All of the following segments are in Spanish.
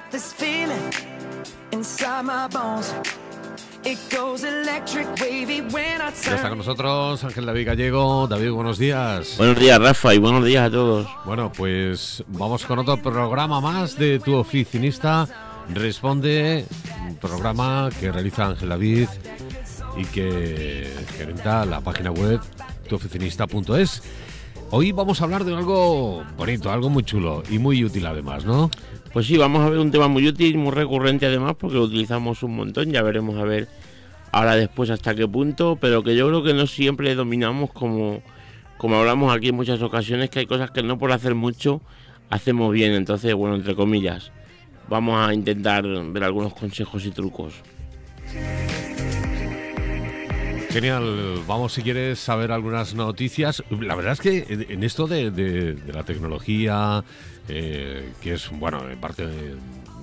got this feeling inside my bones. It goes electric wavy when I Ya está con nosotros Ángel David Gallego. David, buenos días. Buenos días, Rafa, y buenos días a todos. Bueno, pues vamos con otro programa más de Tu Oficinista. Responde, un programa que realiza Ángel David y que gerenta la página web tuoficinista.es. Hoy vamos a hablar de algo bonito, algo muy chulo y muy útil además, ¿no? Pues sí, vamos a ver un tema muy útil, muy recurrente además, porque lo utilizamos un montón, ya veremos a ver ahora después hasta qué punto, pero que yo creo que no siempre dominamos como, como hablamos aquí en muchas ocasiones, que hay cosas que no por hacer mucho hacemos bien, entonces, bueno, entre comillas, vamos a intentar ver algunos consejos y trucos. Genial, vamos si quieres saber algunas noticias. La verdad es que en esto de, de- de la tecnología, eh, que es, bueno, en parte de,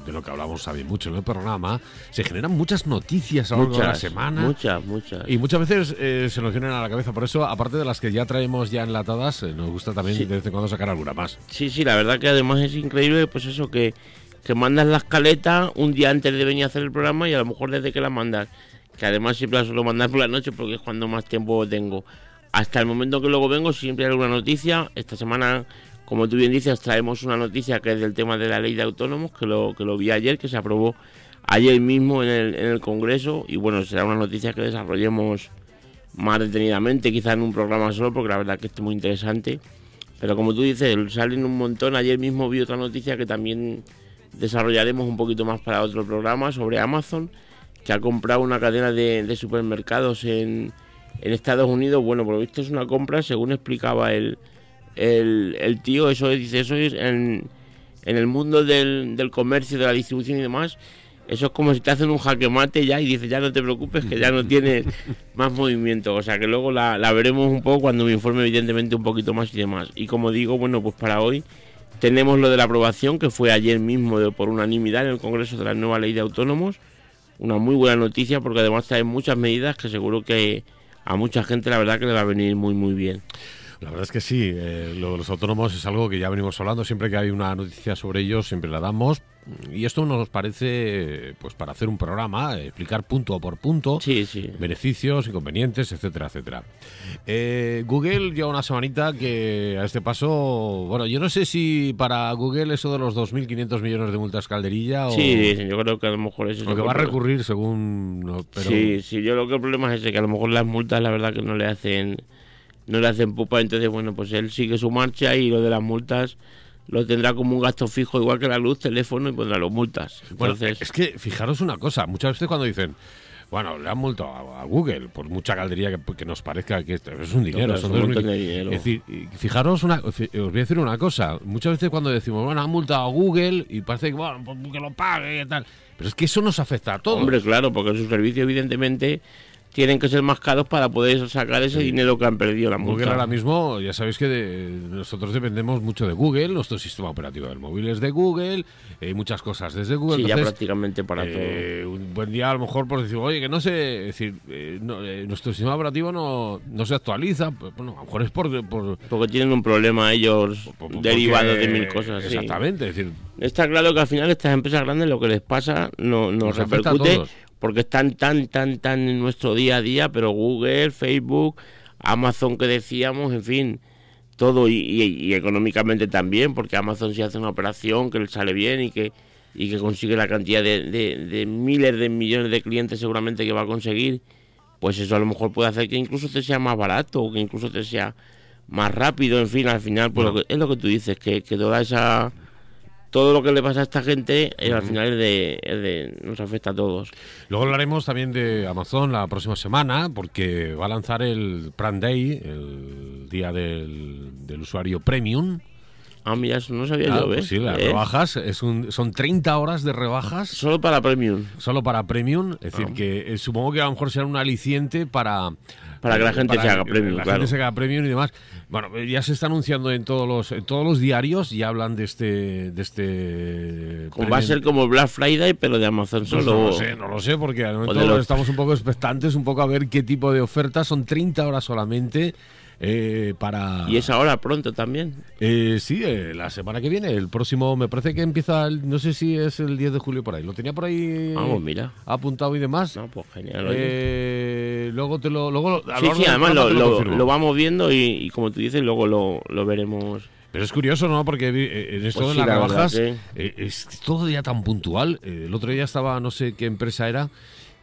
de lo que hablamos también mucho en el programa, se generan muchas noticias a lo largo de la semana. muchas, muchas. Y muchas veces eh, se nos vienen a la cabeza, por eso, aparte de las que ya traemos ya enlatadas, eh, nos gusta también Sí. de vez en cuando sacar alguna más. Sí, sí, la verdad que además es increíble, pues eso, que, que mandas la escaleta un día antes de venir a hacer el programa y a lo mejor desde que la mandas, que además siempre la suelo mandar por la noche porque es cuando más tiempo tengo. Hasta el momento que luego vengo siempre hay alguna noticia. Esta semana, como tú bien dices, traemos una noticia que es del tema de la ley de autónomos, que lo, que lo vi ayer, que se aprobó ayer mismo en el, en el Congreso y bueno, será una noticia que desarrollemos más detenidamente, quizá en un programa solo, porque la verdad que es muy interesante. Pero como tú dices, salen un montón. Ayer mismo vi otra noticia que también desarrollaremos un poquito más para otro programa sobre Amazon, que ha comprado una cadena de, de supermercados en, en Estados Unidos. Bueno, por lo visto es una compra, según explicaba el, el, el tío, eso es, dice, eso es en, en el mundo del, del comercio, de la distribución y demás. Eso es como si te hacen un jaque mate ya y dices, ya no te preocupes, que ya no tienes más movimiento. O sea que luego la, la veremos un poco cuando me informe, evidentemente, un poquito más y demás. Y como digo, bueno, pues para hoy tenemos lo de la aprobación, que fue ayer mismo de- por unanimidad en el Congreso de la nueva ley de autónomos. Una muy buena noticia porque además trae muchas medidas que seguro que a mucha gente la verdad que le va a venir muy, muy bien. La verdad es que sí, eh, lo de los autónomos es algo que ya venimos hablando, siempre que hay una noticia sobre ellos, siempre la damos. Y esto nos parece, pues para hacer un programa, explicar punto por punto, Sí, sí. beneficios, inconvenientes, etcétera, etcétera. Eh, Google lleva una semanita que a este paso, bueno, yo no sé si para Google eso de los 2.500 millones de multas calderilla o, Sí, yo creo que a lo mejor eso es o que lo va a recurrir según... pero, Sí, sí, yo lo que el problema es ese, que a lo mejor las multas la verdad que no le hacen no le hacen pupa, entonces bueno, pues él sigue su marcha y lo de las multas lo tendrá como un gasto fijo, igual que la luz, teléfono y pondrá los multas. Bueno, es que fijaros una cosa, muchas veces cuando dicen, bueno, le han multado a, Google por mucha caldería que, que nos parezca que esto es un dinero, son es un dos de dinero. Es decir, fijaros una, os voy a decir una cosa, muchas veces cuando decimos, bueno, han multado a Google y parece que, bueno, pues que lo pague y tal, pero es que eso nos afecta a todos. hombre, claro, porque sus servicios evidentemente tienen que ser más caros para poder sacar ese dinero que han perdido la multa. Google ahora mismo, ya sabéis que de- nosotros dependemos mucho de Google, nuestro sistema operativo del móvil es de Google, eh, muchas cosas desde Google. Sí, ya prácticamente para Eh, un buen día a lo mejor por decir, oye, que no sé, es decir, eh, no, nuestro sistema operativo no, no se actualiza, pues, bueno, a lo mejor es por... por- todo. Porque tienen un problema ellos por- derivado de mil cosas. sí. Exactamente, es decir, Está claro que al final estas empresas grandes lo que les pasa no, nos, Nos repercute. Porque están tan, tan, tan en nuestro día a día, pero Google, Facebook, Amazon que decíamos, en fin, todo y, y- y económicamente también, porque Amazon si hace una operación que le sale bien y que, y que consigue la cantidad de, de- de miles de millones de clientes seguramente que va a conseguir, pues eso a lo mejor puede hacer que incluso te sea más barato o que incluso te sea más rápido, en fin, al final, pues Bueno. lo que- es lo que tú dices, que, que toda esa todo lo que le pasa a esta gente eh, al final es de, es de- nos afecta a todos. luego hablaremos también de Amazon la próxima semana, porque va a lanzar el Prime Day, el día del, del usuario Premium. Ah, mira, eso no sabía Ah, yo, pues ¿ves? sí, las ¿Eh? rebajas, es un, son 30 horas de rebajas Solo para Premium. solo para Premium, es decir, que eh, supongo que a lo mejor será un aliciente para... Para que la gente se haga Premium, La claro. gente se haga Premium y demás. Bueno, eh, ya se está anunciando en todos los en todos los diarios, ya hablan de este... De este va a ser como Black Friday, pero de Amazon Pues solo. no lo sé, no lo sé, porque al momento los- estamos un poco expectantes, un poco a ver qué tipo de ofertas. Son 30 horas solamente. Eh, para... Y es ahora pronto también. Eh, sí, eh, la semana que viene, el próximo, me parece que empieza, el- no sé si es el 10 de julio por ahí, lo tenía por ahí Vamos, mira. apuntado y demás. No, pues genial. Eh, luego te lo... Luego, a sí, sí, además lo, vamos viendo y, y como tú dices, luego lo, lo veremos. Pero es curioso, ¿no? Porque en esto Pues de sí, las la verdad rebajas es todo ya tan puntual. El otro día estaba, no sé qué empresa era,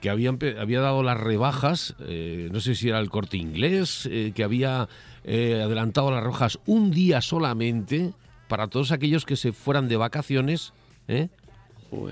que había, empe- había dado las rebajas, eh, no sé si era el corte inglés, eh, que había eh, adelantado las rebajas un día solamente para todos aquellos que se fueran de vacaciones. ¿eh?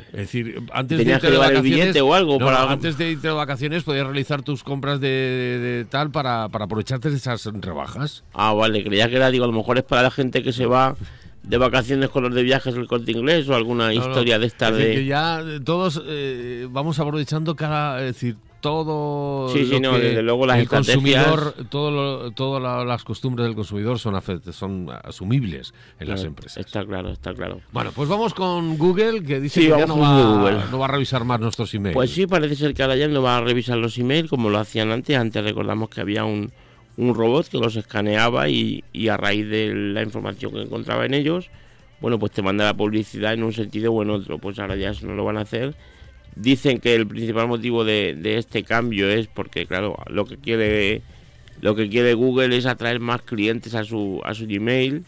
Es decir, antes ¿Tenías de irte que de el vacaciones, billete o algo no, para- antes de irte de vacaciones podías realizar tus compras de, de- de tal para, para aprovecharte de esas rebajas. Ah, vale, creía que era, digo, a lo mejor es para la gente que se va de vacaciones con los de viajes del corte inglés o alguna No, no. historia de esta Es de. que ya eh, todos eh, vamos aprovechando cada, es decir, todo Sí, sí, no, desde luego las el estrategias- consumidor, todo todas la- las costumbres del consumidor son son asumibles en las Claro, empresas. Está claro, está claro. Bueno, pues vamos con Google que dice Sí, que ya no va, no va a revisar más nuestros emails. Pues sí, parece ser que ahora ya no va a revisar los emails como lo hacían antes. Antes recordamos que había un, un robot que los escaneaba y, a raíz de la información que encontraba en ellos, bueno, pues te manda la publicidad en un sentido o en otro. Pues ahora ya eso no lo van a hacer. Dicen que el principal motivo de, este cambio es porque, claro, lo que quiere lo que quiere Google es atraer más clientes a su a su Gmail,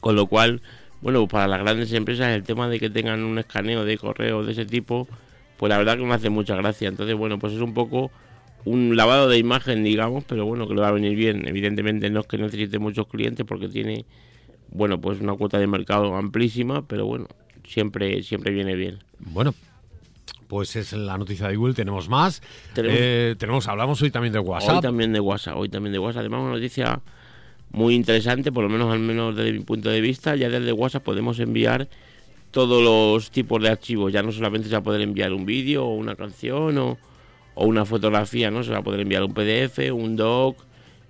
con lo cual, bueno, para las grandes empresas el tema de que tengan un escaneo de correo de ese tipo, pues la verdad que me hace mucha gracia. Entonces, bueno, pues es un poco un lavado de imagen, digamos, pero bueno, que le va a venir bien. Evidentemente no es que necesite muchos clientes porque tiene, bueno, pues una cuota de mercado amplísima, pero bueno, siempre, siempre viene bien. Bueno, pues es la noticia de Google. Tenemos más. Tenemos- Eh, tenemos hablamos hoy también de WhatsApp. Hoy también de WhatsApp, hoy también de WhatsApp. Además, una noticia muy interesante, por lo menos al menos desde mi punto de vista. Ya desde WhatsApp podemos enviar todos los tipos de archivos. Ya no solamente se va a poder enviar un vídeo o una canción o, o una fotografía, ¿no? Se va a poder enviar un PDF, un doc,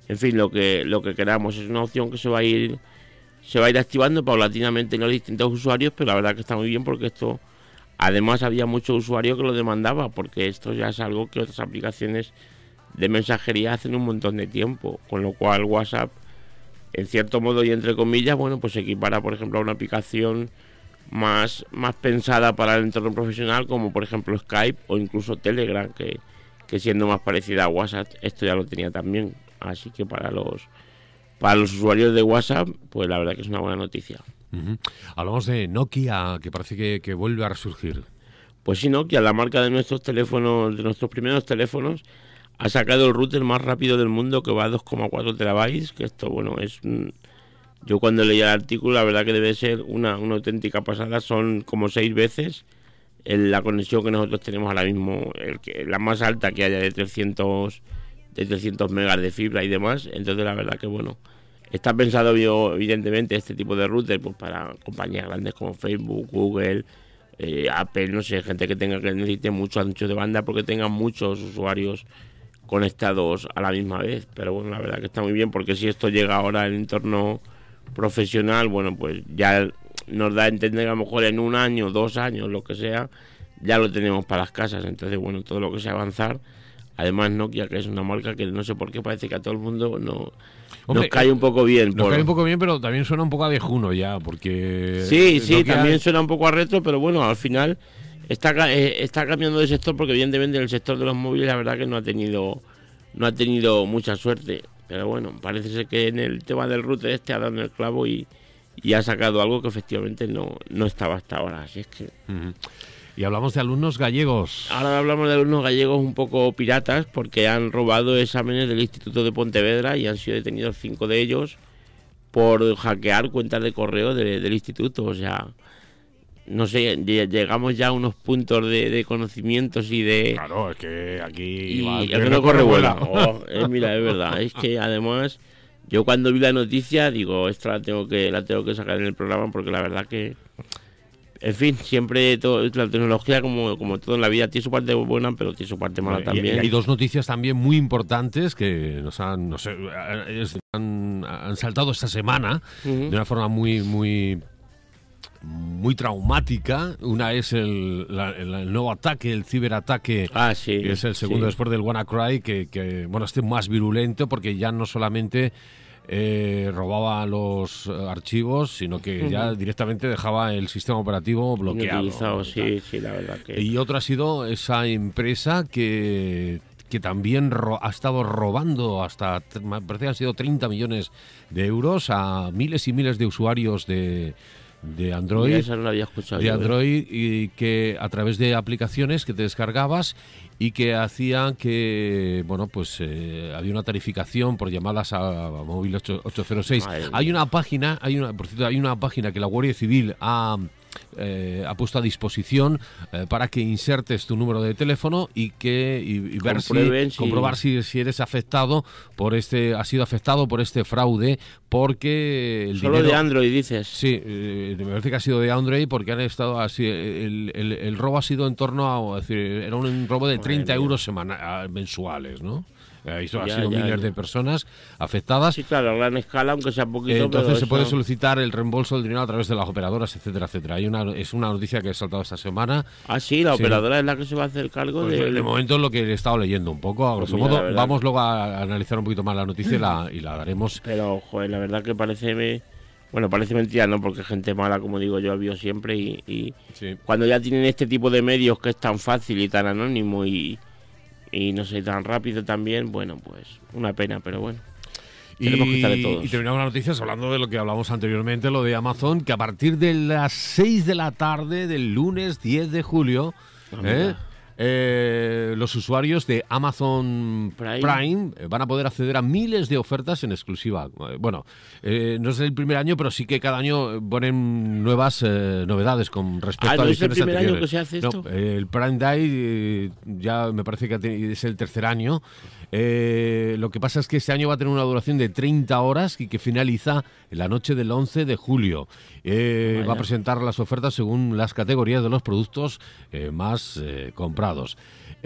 en fin, lo que, lo que queramos. Es una opción que se va a ir se va a ir activando paulatinamente en los distintos usuarios, pero la verdad que está muy bien porque esto además había muchos usuarios que lo demandaba, porque esto ya es algo que otras aplicaciones de mensajería hacen un montón de tiempo, con lo cual WhatsApp en cierto modo y entre comillas, bueno, pues se equipara por ejemplo a una aplicación más, más pensada para el entorno profesional como por ejemplo Skype o incluso Telegram que, que siendo más parecida a WhatsApp esto ya lo tenía también así que para los para los usuarios de WhatsApp pues la verdad que es una buena noticia Ujú. Hablamos de Nokia, que parece que, que vuelve a resurgir. Pues sí, Nokia, la marca de nuestros teléfonos, de nuestros primeros teléfonos, ha sacado el router más rápido del mundo que va a 2,4 terabytes, que esto, bueno, es... Yo cuando leí el artículo, la verdad que debe ser una, una auténtica pasada, son como seis veces la conexión que nosotros tenemos ahora mismo, el que, la más alta que haya de 300, de 300 megas de fibra y demás, entonces la verdad que, bueno, está pensado evidentemente este tipo de router pues para compañías grandes como Facebook, Google, eh, Apple, no sé, gente que tenga que necesite mucho ancho de banda porque tengan muchos usuarios conectados a la misma vez. Pero bueno, la verdad que está muy bien porque si esto llega ahora al entorno profesional, bueno, pues ya nos da a entender que a lo mejor en un año, dos años, lo que sea, ya lo tenemos para las casas. Entonces, bueno, todo lo que sea avanzar. Además, Nokia, que es una marca que no sé por qué parece que a todo el mundo no, Hombre, nos cae un poco bien. Nos por- cae un poco bien, pero también suena un poco a viejuno ya, porque... Sí, sí, Nokia- también suena un poco a retro, pero bueno, al final está, eh, está cambiando de sector porque evidentemente el sector de los móviles la verdad que no ha tenido no ha tenido mucha suerte. Pero bueno, parece ser que en el tema del router este ha dado en el clavo y, y ha sacado algo que efectivamente no, no estaba hasta ahora. Así es que Ujú. Y hablamos de alumnos gallegos. ahora hablamos de alumnos gallegos un poco piratas porque han robado exámenes del Instituto de Pontevedra y han sido detenidos cinco de ellos por hackear cuentas de correo de- del instituto. O sea, no sé, lle- llegamos ya a unos puntos de, de conocimientos y de... Claro, es que aquí... Y el que no corre vuela. Oh, eh, mira, es verdad. Es que además, yo cuando vi la noticia, digo, esta la tengo que, la tengo que sacar en el programa porque la verdad que... En fin, siempre todo, la tecnología, como, como todo en la vida, tiene su parte buena, pero tiene su parte mala también. Y hay dos noticias también muy importantes que nos han, no sé, es- han, han saltado esta semana de una forma muy, muy muy traumática. Una es el, la- el- el nuevo ataque, el ciberataque. Ah, sí. que es el segundo sí. después del WannaCry, que, que, bueno, este más virulento porque ya no solamente eh, robaba los archivos, sino que ya directamente dejaba el sistema operativo bloqueado. Inutilizado, sí, sí, la verdad que... Y otro ha sido esa empresa que, que también ro- ha estado robando hasta, me parece que han sido 30 millones de euros a miles y miles de usuarios de, de Android. esa no la había escuchado de yo, ¿eh? Android y que a través de aplicaciones que te descargabas y que hacían que bueno pues eh, había una tarificación por llamadas a, a móvil 8- 806 Madre hay mía. una página hay una por cierto hay una página que la Guardia Civil ha eh, ha puesto a disposición eh, para que insertes tu número de teléfono y que y, y ver si, comprobar si, si eres afectado por este has sido afectado por este fraude porque el Solo dinero de Android dices. Sí, eh, me parece que ha sido de Android porque han estado así. El, el- el robo ha sido en torno a. es decir, era un robo de 30 mía. euros semana, mensuales, ¿no? Eh, ha sido ya, miles ya. de personas afectadas. Sí, claro, a gran escala, aunque sea poquito, Eh, Entonces pero se puede solicitar el reembolso del dinero a través de las operadoras, etcétera, etcétera. Hay una, es una noticia que he saltado esta semana. Ah, sí, la Sí. operadora es la que se va a hacer cargo Pues, de... de momento es lo que he estado leyendo un poco, a Pues grosso mira, modo. Vamos luego a analizar un poquito más la noticia y la, y la daremos. Pero, joder, la verdad que parece... me- Bueno, parece mentira, ¿no? Porque gente mala, como digo yo, ha habido siempre y, y Sí. cuando ya tienen este tipo de medios que es tan fácil y tan anónimo y, y no sé, tan rápido también, bueno, pues una pena, pero bueno. Tenemos que estar de todos. y terminamos las noticias hablando de lo que hablamos anteriormente, lo de Amazon, que a partir de las 6 de la tarde del lunes 10 de julio, Ah, ¿eh? Eh, los usuarios de Amazon Prime, Prime. eh, van a poder acceder a miles de ofertas en exclusiva. Eh, Bueno, eh, no es el primer año, pero sí que cada año ponen nuevas eh, novedades con respecto Ah, ¿no a es el primer año que se hace esto? el Prime Day ya me parece que es el tercer año. Lo que pasa es que este año va a tener una duración de 30 horas y que finaliza en la noche del 11 de julio. Vaya. va a presentar las ofertas según las categorías de los productos más eh, comprados.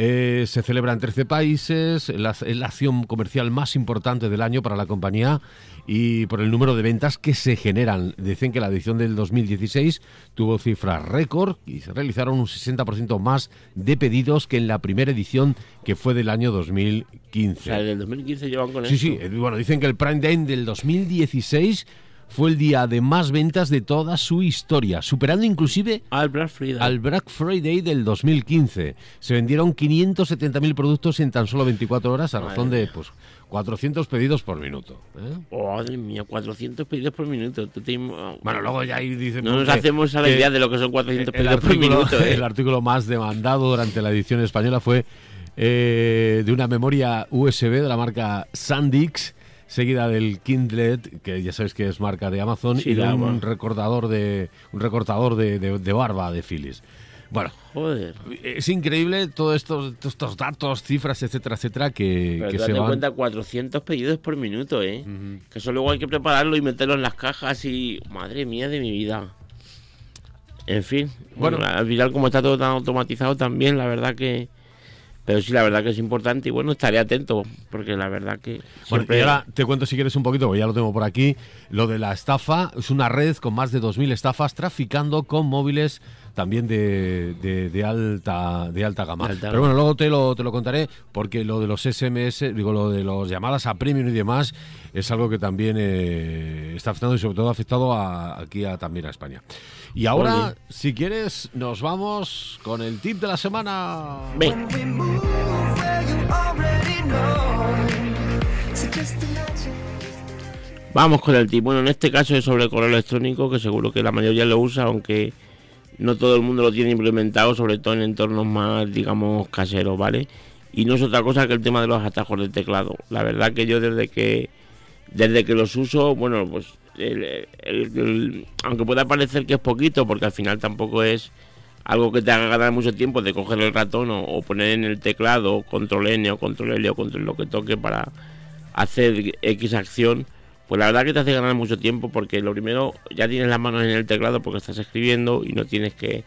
Eh, se celebra en 13 países, la, es la acción comercial más importante del año para la compañía y por el número de ventas que se generan. Dicen que la edición del 2016 tuvo cifras récord y se realizaron un 60% más de pedidos que en la primera edición que fue del año 2015. O sea, desde el 2015 llevan con Sí, esto. sí, eh, bueno, dicen que el Prime Day del 2016 fue el día de más ventas de toda su historia, superando inclusive el Black Friday. al Black Friday del 2015. Se vendieron 570.000 productos en tan solo 24 horas a Madre razón de pues 400 pedidos por minuto. ¿eh? Madre mía, 400 pedidos por minuto. Tú te im- Bueno, luego ya ahí dicen... No nos que- hacemos a la idea de lo que son 400 el pedidos por minuto, ¿eh? el artículo más demandado durante la edición española fue eh, de una memoria USB de la marca Sandix, seguida del Kindlet, que ya sabéis que es marca de Amazon, Sí, y de un Amazon. recortador de un recortador de, de- de barba de Philips. Bueno, Joder. es increíble todos estos, datos, cifras, etcétera, etcétera, que, Pero que tú se van. cuenta, 400 pedidos por minuto, ¿eh? Que eso luego hay que prepararlo y meterlo en las cajas y... Madre mía de mi vida. En fin. Bueno, al final como está todo tan automatizado también, la verdad que... Pero sí, la verdad que es importante y bueno, estaré atento, porque la verdad que... Bueno, siempre- y ahora te cuento si quieres un poquito, porque ya lo tengo por aquí. Lo de la estafa es una red con más de 2.000 estafas traficando con móviles también de, de- de alta de alta gama. De alta Pero gama. bueno, luego te lo, te lo contaré porque lo de los SMS, digo, lo de las llamadas a premium y demás es algo que también eh, está afectando y sobre todo ha afectado a- aquí a, también a España. Y ahora, Oye. si quieres, nos vamos con el tip de la semana. Ven, vamos con el tip. Bueno, en este caso es sobre el correo electrónico, que seguro que la mayoría lo usa, aunque no todo el mundo lo tiene implementado, sobre todo en entornos más, digamos, caseros, ¿vale? Y no es otra cosa que el tema de los atajos del teclado. La verdad que yo desde que desde que los uso, bueno, pues el- aunque pueda parecer que es poquito, porque al final tampoco es algo que te haga ganar mucho tiempo de coger el ratón o, o poner en el teclado control N o control L o control lo que toque para hacer X acción, pues la verdad que te hace ganar mucho tiempo porque lo primero ya tienes las manos en el teclado porque estás escribiendo y no tienes que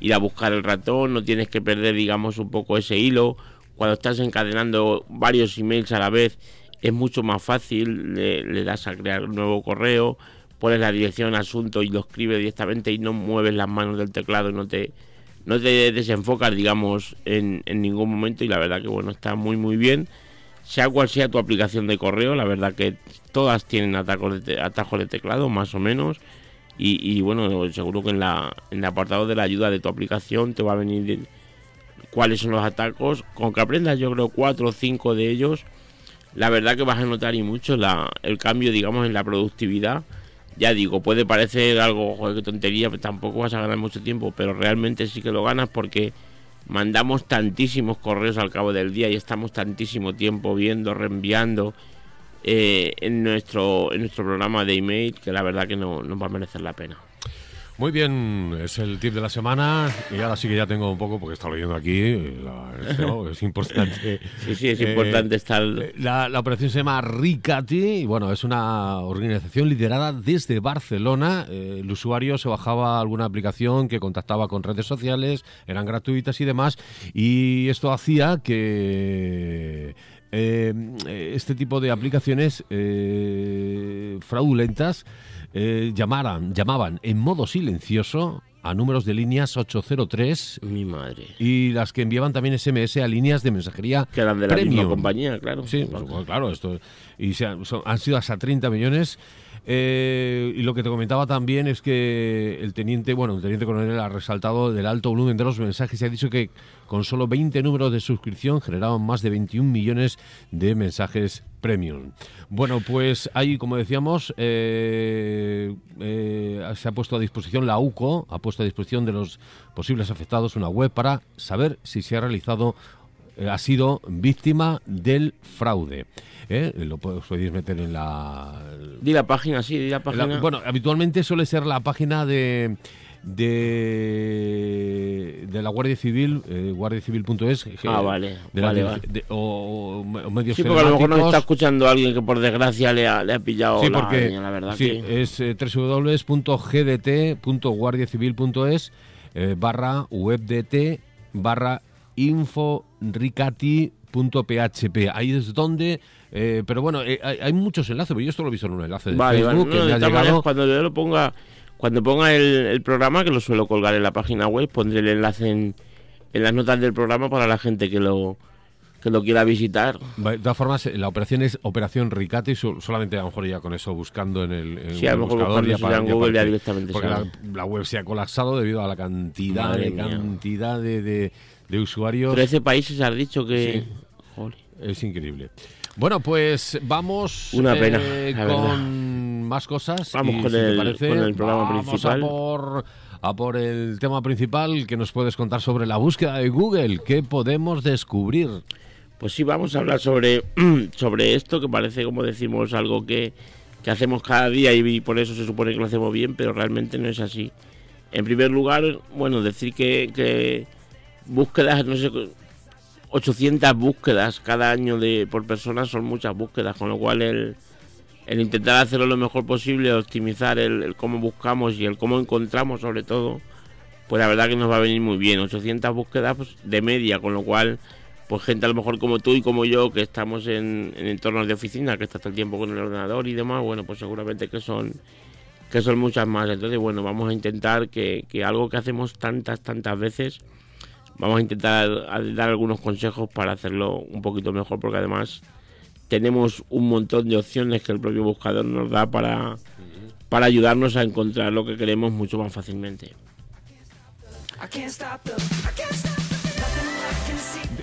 ir a buscar el ratón, no tienes que perder digamos un poco ese hilo. Cuando estás encadenando varios emails a la vez es mucho más fácil, le, das a crear un nuevo correo, pones la dirección asunto y lo escribes directamente y no mueves las manos del teclado y no te no te desenfocas digamos en ningún momento y la verdad que bueno está muy muy bien sea cual sea tu aplicación de correo la verdad que todas tienen atajos de, teclado más o menos y, bueno seguro que en la el apartado de la ayuda de tu aplicación te va a venir cuáles son los atajos con que aprendas yo creo cuatro o cinco de ellos la verdad que vas a notar y mucho el cambio, digamos, en la productividad. Ya digo, puede parecer algo, joder, que tontería, pero tampoco vas a ganar mucho tiempo, pero realmente sí que lo ganas porque mandamos tantísimos correos al cabo del día y estamos tantísimo tiempo viendo, reenviando eh, en, nuestro, en nuestro programa de email que la verdad que no nos va a merecer la pena. Muy bien, es el tip de la semana y ahora sí que ya tengo un poco, porque estado leyendo aquí, es importante. sí, sí, es importante estar... Eh, la, operación se llama Ricati y bueno, es una organización liderada desde Barcelona. Eh, el usuario se bajaba alguna aplicación que contactaba con redes sociales, eran gratuitas y demás, y esto hacía que... Eh, este tipo de aplicaciones fraudulentas eh, llamaran, llamaban en modo silencioso a números de líneas 803. Mi madre. Y las que enviaban también SMS a líneas de mensajería. Que eran de la misma compañía, claro. Sí, claro, esto. Y se han, han sido hasta 30 millones. Eh, y lo que te comentaba también es que el teniente, bueno, el teniente coronel ha resaltado del alto volumen de los mensajes y ha dicho que con solo 20 números de suscripción generaban más de 21 millones de mensajes premium. Bueno, pues ahí, como decíamos, eh, eh, se ha puesto a disposición la UCO, ha puesto a disposición de los posibles afectados una web para saber si se ha realizado ha sido víctima del fraude. ¿eh? lo podéis meter en la... Di la página, sí, di la página. bueno, habitualmente suele ser la página de... De, de la Guardia Civil, eh, guardiacivil.es. Ah, vale. vale, o, medios Sí, porque a lo mejor nos está escuchando alguien que por desgracia le ha, le ha pillado sí, porque, la, verdad. Sí, es eh, www.gdt.guardiacivil.es eh, barra webdt barra inforicati.php. Ahí es donde eh, pero bueno, eh, hay, muchos enlaces, pero yo esto lo he visto en un enlace de Facebook que me ha llegado... cuando yo lo ponga, cuando ponga el, programa, que lo suelo colgar en la página web, pondré el enlace en, las notas del programa para la gente que lo que lo quiera visitar. De todas formas, la operación es Operación Ricati, solamente a lo mejor ya con eso buscando en el sí, a lo mejor ya para, en Google ya directamente. Porque la, web se ha colapsado debido a la cantidad, de, cantidad de, de, usuarios. 13 países has dicho que... Es increíble. Bueno, pues vamos Una pena, eh, con más cosas. Vamos con, el, programa principal. A por, a por el tema principal que nos puedes contar sobre la búsqueda de Google. ¿Qué podemos descubrir? Pues sí, vamos a hablar sobre, sobre esto, que parece, como decimos, algo que, que hacemos cada día y por eso se supone que lo hacemos bien, pero realmente no es así. En primer lugar, bueno, decir que, que búsquedas, no sé, 800 búsquedas cada año de por persona son muchas búsquedas, con lo cual el, el intentar hacerlo lo mejor posible, optimizar el, cómo buscamos y el cómo encontramos sobre todo, pues la verdad que nos va a venir muy bien. 800 búsquedas pues, de media, con lo cual, pues gente a lo mejor como tú y como yo, que estamos en, entornos de oficina, que está todo el tiempo con el ordenador y demás, bueno, pues seguramente que son que son muchas más. Entonces, bueno, vamos a intentar que, que algo que hacemos tantas, tantas veces, vamos a intentar dar algunos consejos para hacerlo un poquito mejor porque además tenemos un montón de opciones que el propio buscador nos da para, para ayudarnos a encontrar lo que queremos mucho más fácilmente.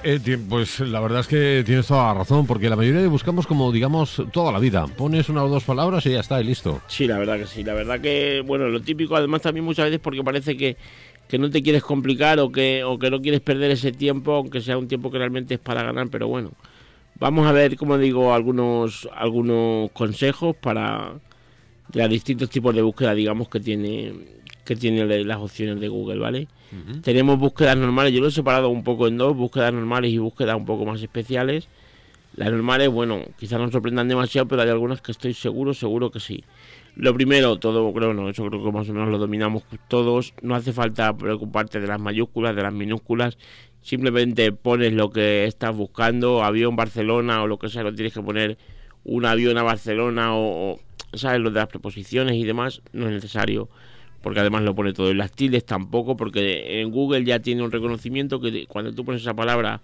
Eh, pues la verdad es que tienes toda la razón, porque la mayoría de buscamos como, digamos, toda la vida. Pones una o dos palabras y ya está, y listo. Sí, la verdad que sí. La verdad que, bueno, lo típico además también muchas veces porque parece que que no te quieres complicar o que, o que no quieres perder ese tiempo, aunque sea un tiempo que realmente es para ganar, pero bueno, vamos a ver, como digo, algunos, algunos consejos para los distintos tipos de búsqueda, digamos, que tiene, que tiene las opciones de Google, ¿vale? Tenemos búsquedas normales, yo lo he separado un poco en dos, búsquedas normales y búsquedas un poco más especiales. Las normales, bueno, quizás no sorprendan demasiado, pero hay algunas que estoy seguro, seguro que sí. Lo primero, todo creo, no, eso creo que más o menos lo dominamos todos. No hace falta preocuparte de las mayúsculas, de las minúsculas. Simplemente pones lo que estás buscando, avión Barcelona o lo que sea, no tienes que poner un avión a Barcelona o, sabes lo de las preposiciones y demás, no es necesario, porque además lo pone todo. En las tildes tampoco, porque en Google ya tiene un reconocimiento que cuando tú pones esa palabra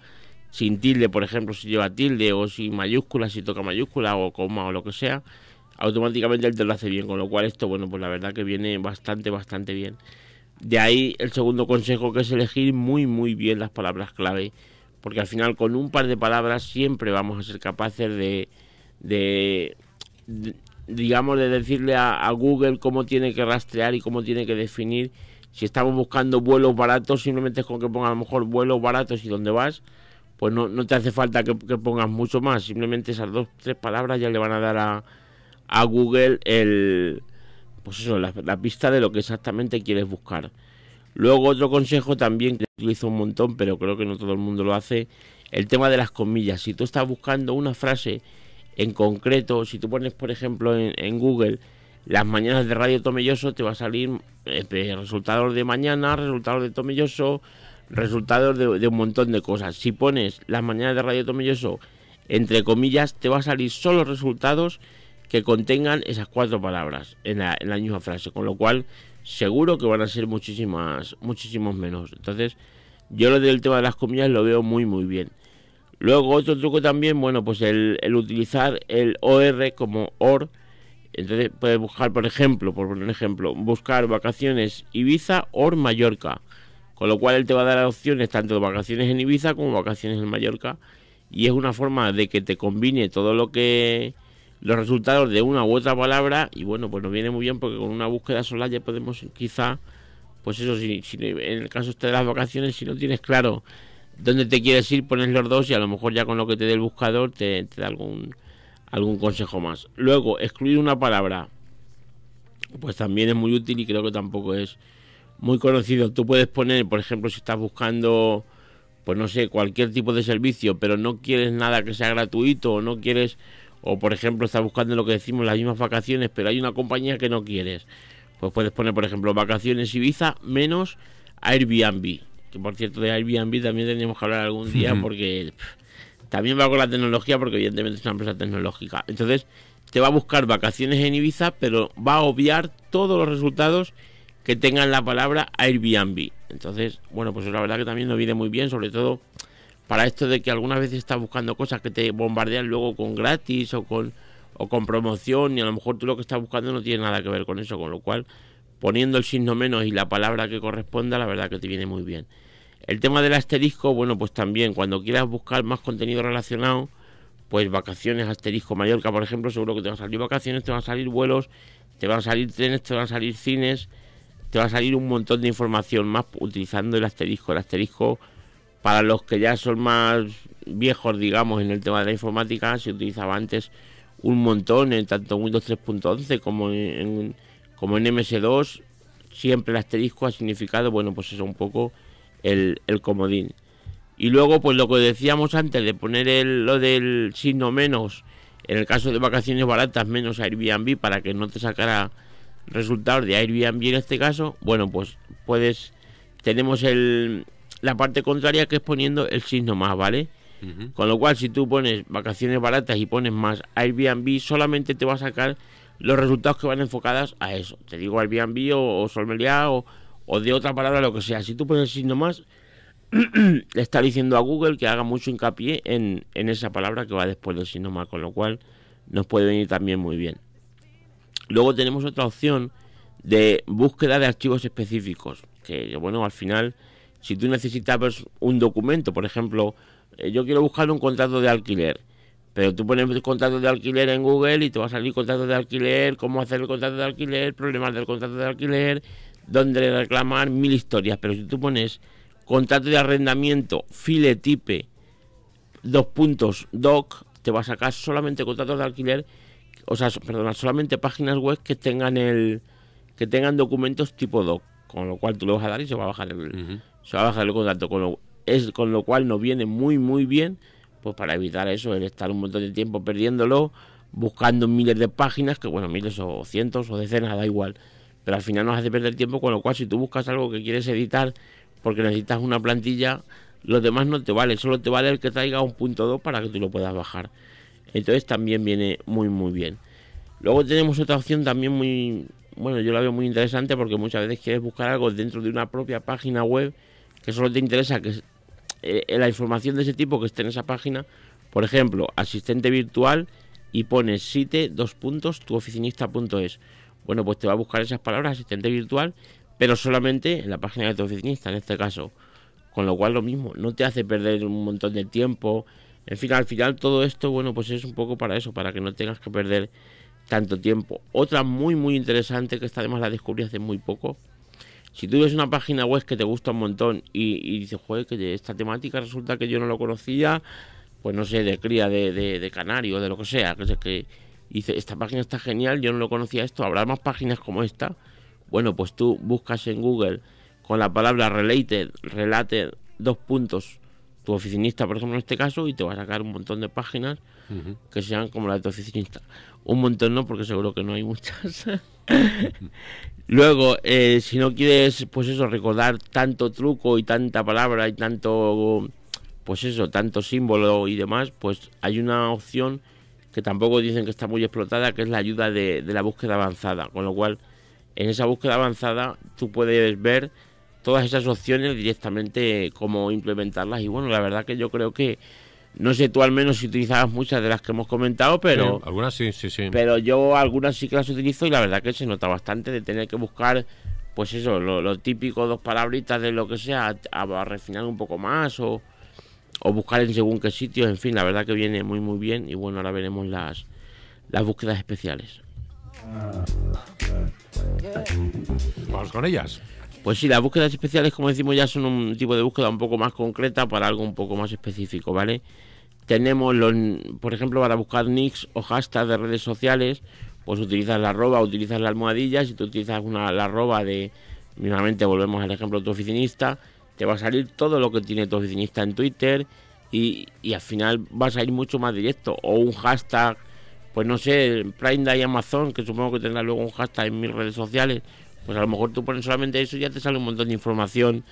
sin tilde, por ejemplo, si lleva tilde o sin mayúscula, si toca mayúscula o coma o lo que sea, automáticamente él te lo hace bien, con lo cual esto, bueno, pues la verdad que viene bastante, bastante bien. De ahí el segundo consejo que es elegir muy, muy bien las palabras clave, porque al final con un par de palabras siempre vamos a ser capaces de, de, digamos, de decirle a, Google cómo tiene que rastrear y cómo tiene que definir. Si estamos buscando vuelos baratos, simplemente es con que ponga a lo mejor vuelos baratos y dónde vas, pues no, no te hace falta que, que pongas mucho más, simplemente esas dos, tres palabras ya le van a dar a a Google el pues eso, la, pista de lo que exactamente quieres buscar. Luego otro consejo también que utilizo un montón, pero creo que no todo el mundo lo hace, el tema de las comillas. Si tú estás buscando una frase en concreto, si tú pones por ejemplo en, Google las mañanas de Radio Tomelloso, te va a salir eh, resultados de mañana, resultados de Tomelloso, resultados de, de, un montón de cosas. Si pones las mañanas de Radio Tomelloso entre comillas, te va a salir solo resultados que contengan esas cuatro palabras en la, misma frase, con lo cual seguro que van a ser muchísimas, muchísimos menos. Entonces, yo lo del tema de las comillas lo veo muy, muy bien. Luego, otro truco también, bueno, pues el, utilizar el OR como OR. Entonces, puedes buscar, por ejemplo, por un ejemplo, buscar vacaciones Ibiza OR Mallorca. Con lo cual, él te va a dar opciones tanto de vacaciones en Ibiza como vacaciones en Mallorca. Y es una forma de que te combine todo lo que los resultados de una u otra palabra y bueno, pues nos viene muy bien porque con una búsqueda sola ya podemos quizá, pues eso, si, en el caso este de las vacaciones, si no tienes claro dónde te quieres ir, pones los dos y a lo mejor ya con lo que te dé el buscador te, da algún, algún consejo más. Luego, excluir una palabra, pues también es muy útil y creo que tampoco es muy conocido. Tú puedes poner, por ejemplo, si estás buscando, pues no sé, cualquier tipo de servicio, pero no quieres nada que sea gratuito o no quieres o por ejemplo estás buscando lo que decimos las mismas vacaciones, pero hay una compañía que no quieres, pues puedes poner por ejemplo vacaciones Ibiza menos Airbnb, que por cierto de Airbnb también tendríamos que hablar algún día porque también va con la tecnología porque evidentemente es una empresa tecnológica. Entonces te va a buscar vacaciones en Ibiza, pero va a obviar todos los resultados que tengan la palabra Airbnb. Entonces, bueno, pues la verdad que también nos viene muy bien, sobre todo para esto de que algunas veces estás buscando cosas que te bombardean luego con gratis o con, o con promoción y a lo mejor tú lo que estás buscando no tiene nada que ver con eso, con lo cual poniendo el signo menos y la palabra que corresponda, la verdad que te viene muy bien. El tema del asterisco, bueno, pues también cuando quieras buscar más contenido relacionado, pues vacaciones, asterisco, Mallorca, por ejemplo, seguro que te van a salir vacaciones, te van a salir vuelos, te van a salir trenes, te van a salir cines, te va a salir un montón de información más utilizando el asterisco. El asterisco para los que ya son más viejos, digamos, en el tema de la informática, se utilizaba antes un montón, en tanto en Windows 3.11 como en, como en MS2, siempre el asterisco ha significado, bueno, pues eso un poco el, comodín. Y luego, pues lo que decíamos antes de poner el, lo del signo menos, en el caso de vacaciones baratas, menos Airbnb, para que no te sacara resultados de Airbnb en este caso, bueno, pues puedes, tenemos el, la parte contraria que es poniendo el signo más, ¿vale? Con lo cual, si tú pones vacaciones baratas y pones más Airbnb, solamente te va a sacar los resultados que van enfocadas a eso. Te digo Airbnb o, o Solmelia o, o, de otra palabra, lo que sea. Si tú pones el signo más, le está diciendo a Google que haga mucho hincapié en, en esa palabra que va después del signo más, con lo cual nos puede venir también muy bien. Luego tenemos otra opción de búsqueda de archivos específicos, que bueno, al final si tú necesitas un documento, por ejemplo, eh, yo quiero buscar un contrato de alquiler, pero tú pones contrato de alquiler en Google y te va a salir contrato de alquiler, cómo hacer el contrato de alquiler, problemas del contrato de alquiler, dónde reclamar, mil historias. Pero si tú pones contrato de arrendamiento, file type, dos puntos, doc, te va a sacar solamente contratos de alquiler, o sea, perdona, solamente páginas web que tengan el que tengan documentos tipo doc, con lo cual tú le vas a dar y se va a bajar el, se va a bajar el contacto, con lo, es, con lo cual nos viene muy, muy bien, pues para evitar eso, el estar un montón de tiempo perdiéndolo, buscando miles de páginas, que bueno, miles o cientos o decenas, da igual, pero al final nos hace perder tiempo, con lo cual si tú buscas algo que quieres editar porque necesitas una plantilla, los demás no te vale, solo te vale el que traiga un punto 2 para que tú lo puedas bajar. Entonces también viene muy muy bien. Luego tenemos otra opción también muy, bueno, yo la veo muy interesante porque muchas veces quieres buscar algo dentro de una propia página web que solo te interesa que eh, la información de ese tipo que esté en esa página. Por ejemplo, asistente virtual y pones site dos puntos tuoficinista.es. Bueno, pues te va a buscar esas palabras asistente virtual, pero solamente en la página de tu oficinista, en este caso. Con lo cual lo mismo, no te hace perder un montón de tiempo. En fin, al final todo esto, bueno, pues es un poco para eso, para que no tengas que perder tanto tiempo. Otra muy, muy interesante, que esta además la descubrí hace muy poco. Si tú ves una página web que te gusta un montón y, dices, joder, que esta temática resulta que yo no lo conocía, pues no sé, de cría de, de, de canario, de lo que sea, que, que dice, esta página está genial, yo no lo conocía esto, habrá más páginas como esta. Bueno, pues tú buscas en Google con la palabra related, related, dos puntos, tu oficinista, por ejemplo, en este caso, y te va a sacar un montón de páginas que sean como la de tu oficinista. Un montón no, porque seguro que no hay muchas. Luego, eh, si no quieres, pues eso, recordar tanto truco y tanta palabra y tanto, pues eso, tanto símbolo y demás, pues hay una opción que tampoco dicen que está muy explotada, que es la ayuda de, de la búsqueda avanzada. Con lo cual, en esa búsqueda avanzada, tú puedes ver todas esas opciones directamente cómo implementarlas. Y bueno, la verdad que yo creo que no sé tú al menos si utilizabas muchas de las que hemos comentado, pero... algunas sí, sí, sí. Pero yo algunas sí que las utilizo y la verdad que se nota bastante de tener que buscar, pues eso, lo, típico, dos palabritas de lo que sea, a, refinar un poco más o, o, buscar en según qué sitio, en fin, la verdad que viene muy muy bien y bueno, ahora veremos las, las búsquedas especiales. Vamos con ellas. Pues sí, las búsquedas especiales, como decimos, ya son un tipo de búsqueda un poco más concreta para algo un poco más específico, ¿vale? Tenemos, los, por ejemplo, para buscar nicks o hashtags de redes sociales, pues utilizas la arroba, utilizas la almohadilla. Si tú utilizas una, la arroba de, nuevamente volvemos al ejemplo de tu oficinista, te va a salir todo lo que tiene tu oficinista en Twitter y, y al final vas a ir mucho más directo. O un hashtag, pues no sé, Prime Day Amazon, que supongo que tendrá luego un hashtag en mis redes sociales pues a lo mejor tú pones solamente eso y ya te sale un montón de información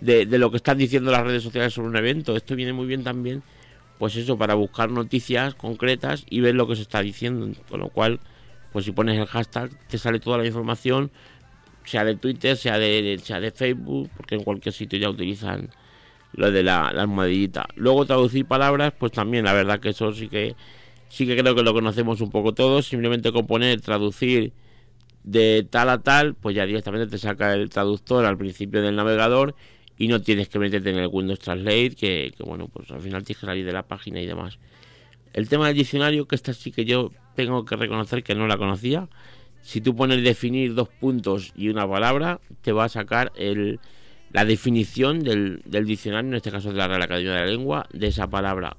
de, lo que están diciendo las redes sociales sobre un evento. Esto viene muy bien también, pues eso, para buscar noticias concretas y ver lo que se está diciendo. Con lo cual, pues si pones el hashtag, te sale toda la información, sea de Twitter, sea de, sea de Facebook, porque en cualquier sitio ya utilizan lo de la, la almohadillita. Luego traducir palabras, pues también la verdad que eso sí que sí que creo que lo conocemos un poco todos. Simplemente con poner, traducir de tal a tal, pues ya directamente te saca el traductor al principio del navegador y no tienes que meterte en el Windows Translate, que, bueno, pues al final tienes que salir de la página y demás. El tema del diccionario, que esta sí que yo tengo que reconocer que no la conocía. Si tú pones definir dos puntos y una palabra, te va a sacar el, la definición del, del diccionario, en este caso de la Real Academia de la Lengua, de esa palabra.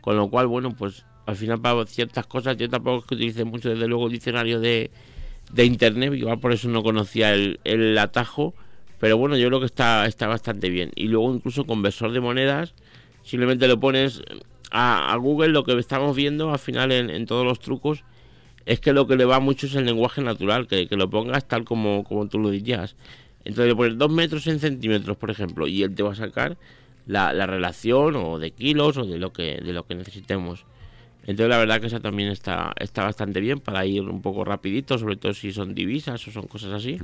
Con lo cual, bueno, pues al final para ciertas cosas yo tampoco es que utilice mucho, desde luego, el diccionario de, de internet, igual por eso no conocía el, el, atajo, pero bueno, yo creo que está, está bastante bien. Y luego incluso conversor de monedas, simplemente lo pones a, Google, lo que estamos viendo al final en, todos los trucos, es que lo que le va mucho es el lenguaje natural, que, lo pongas tal como, como tú lo dirías. Entonces le pones 2 metros en centímetros, por ejemplo, y él te va a sacar la, la relación o de kilos o de lo que, de lo que necesitemos. Entonces la verdad que esa también está, está bastante bien para ir un poco rapidito, sobre todo si son divisas o son cosas así.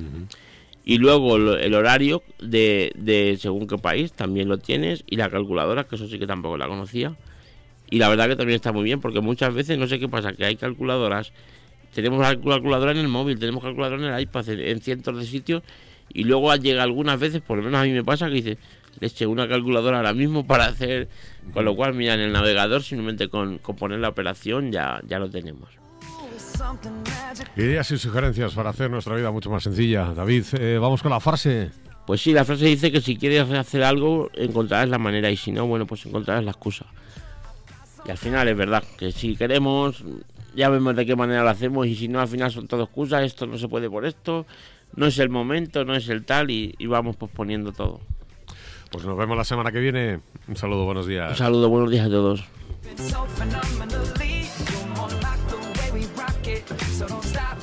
Y luego el horario de, de según qué país también lo tienes y la calculadora, que eso sí que tampoco la conocía. Y la verdad que también está muy bien porque muchas veces no sé qué pasa, que hay calculadoras, tenemos la calculadora en el móvil, tenemos calculadora en el iPad, en, cientos de sitios y luego llega algunas veces, por lo menos a mí me pasa, que dice, le eché una calculadora ahora mismo para hacer, con lo cual, mira, en el navegador simplemente con, poner la operación ya, ya lo tenemos. Ideas y sugerencias para hacer nuestra vida mucho más sencilla. David, eh, vamos con la frase. Pues sí, la frase dice que si quieres hacer algo, encontrarás la manera y si no, bueno, pues encontrarás la excusa. Y al final es verdad que si queremos, ya vemos de qué manera lo hacemos y si no, al final son todo excusas, esto no se puede por esto, no es el momento, no es el tal y, y vamos posponiendo todo. Pues nos vemos la semana que viene. Un saludo, buenos días. Un saludo, buenos días a todos. So don't stop.